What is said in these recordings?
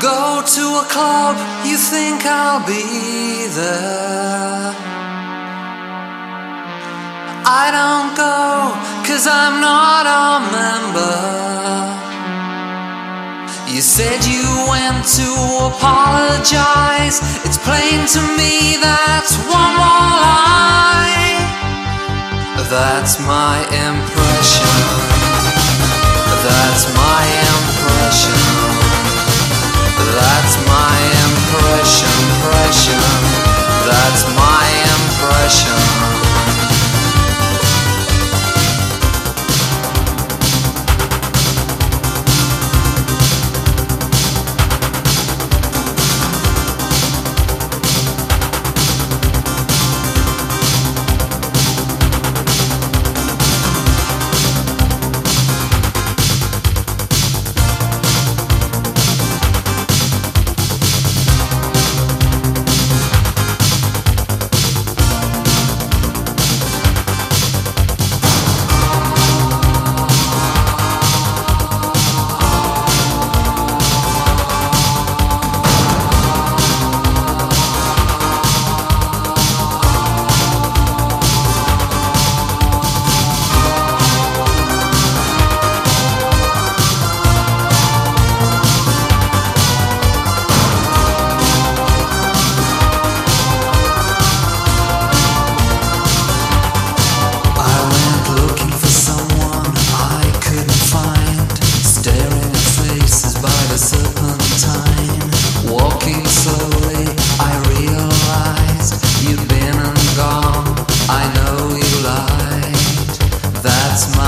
go to a club, you think I'll be there. I don't go, cause I'm not a member. You said you went to apologize. It's plain to me that's one more lie. That's my impression. That's my impression. That's my impression. That's my impression. That's my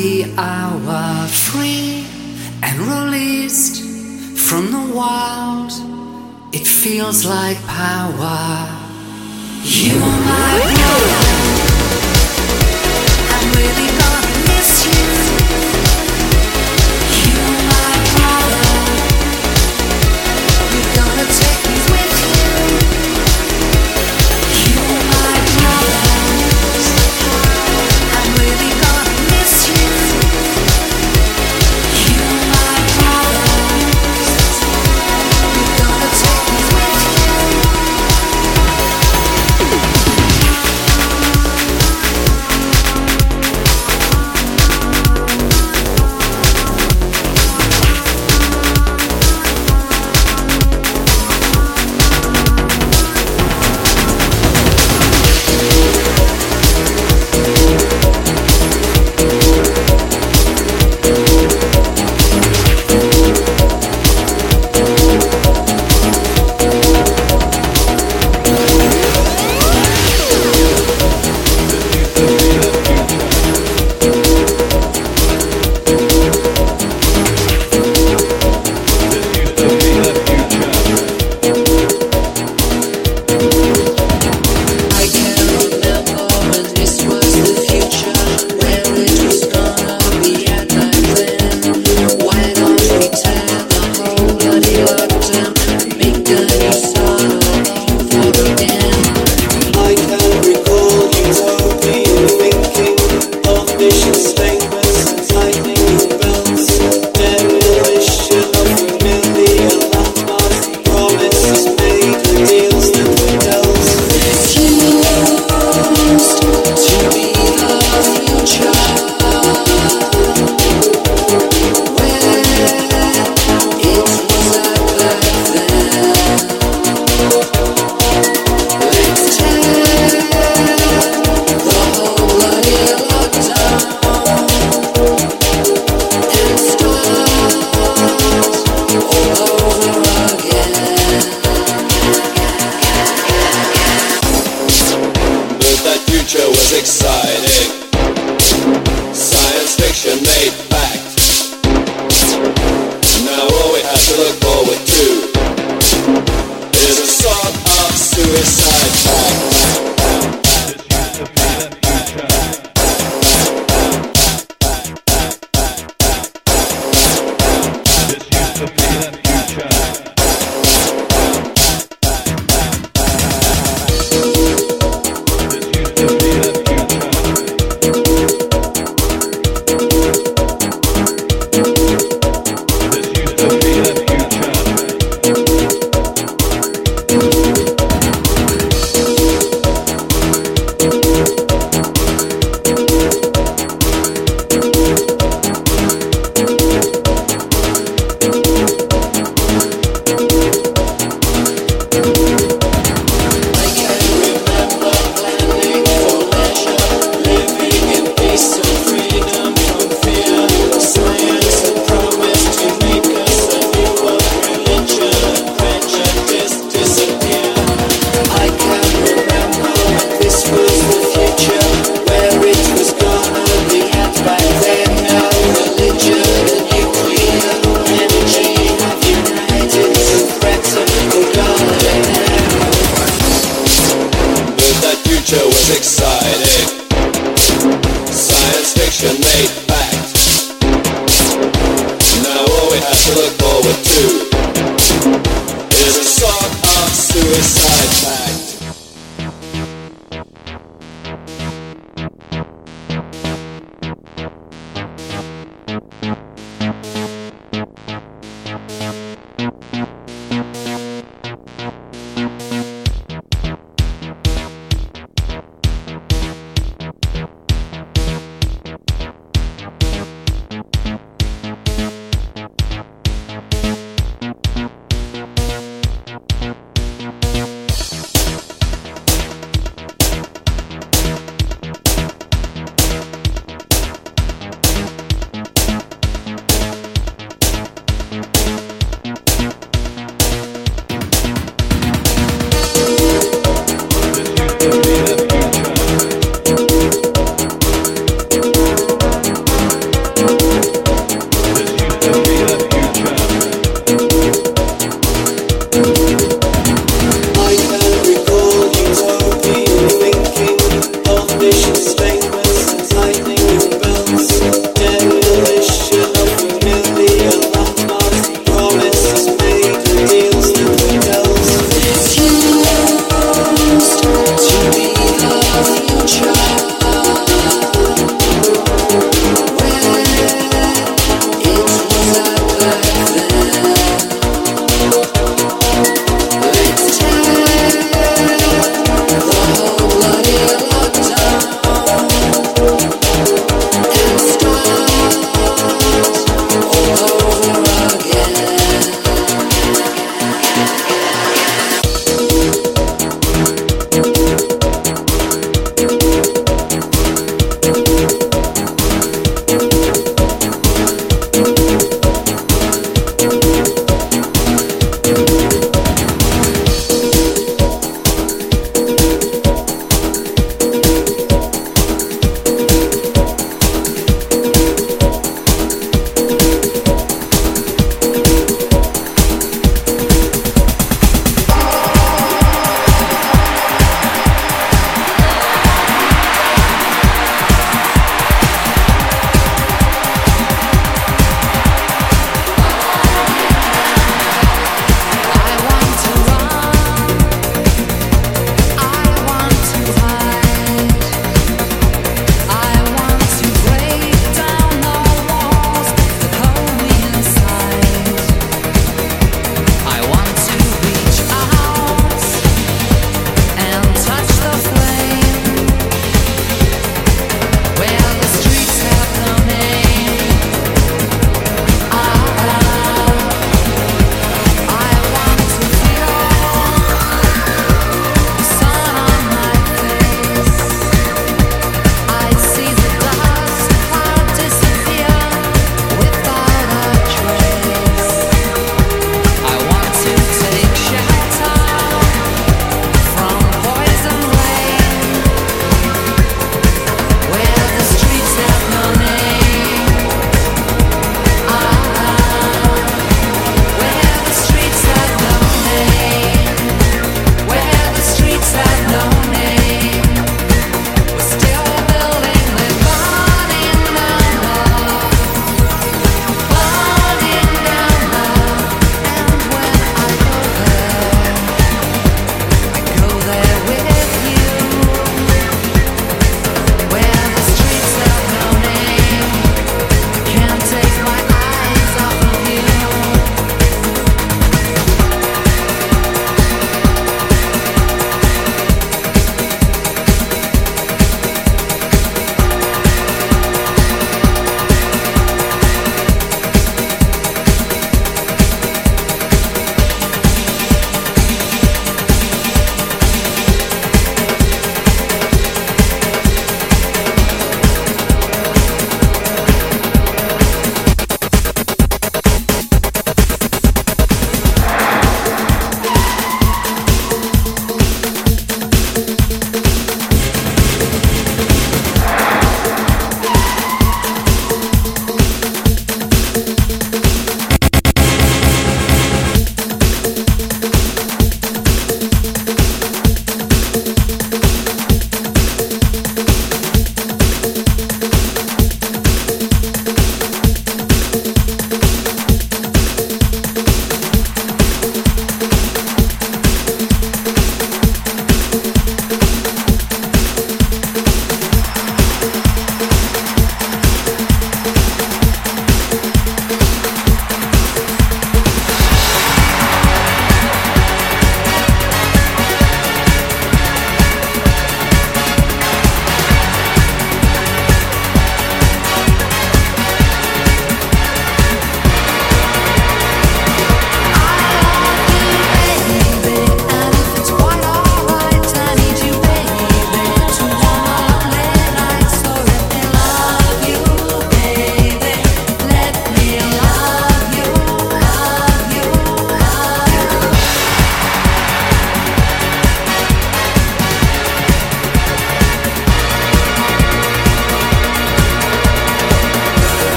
the hour free and released from the wild. It feels like power. You are my power.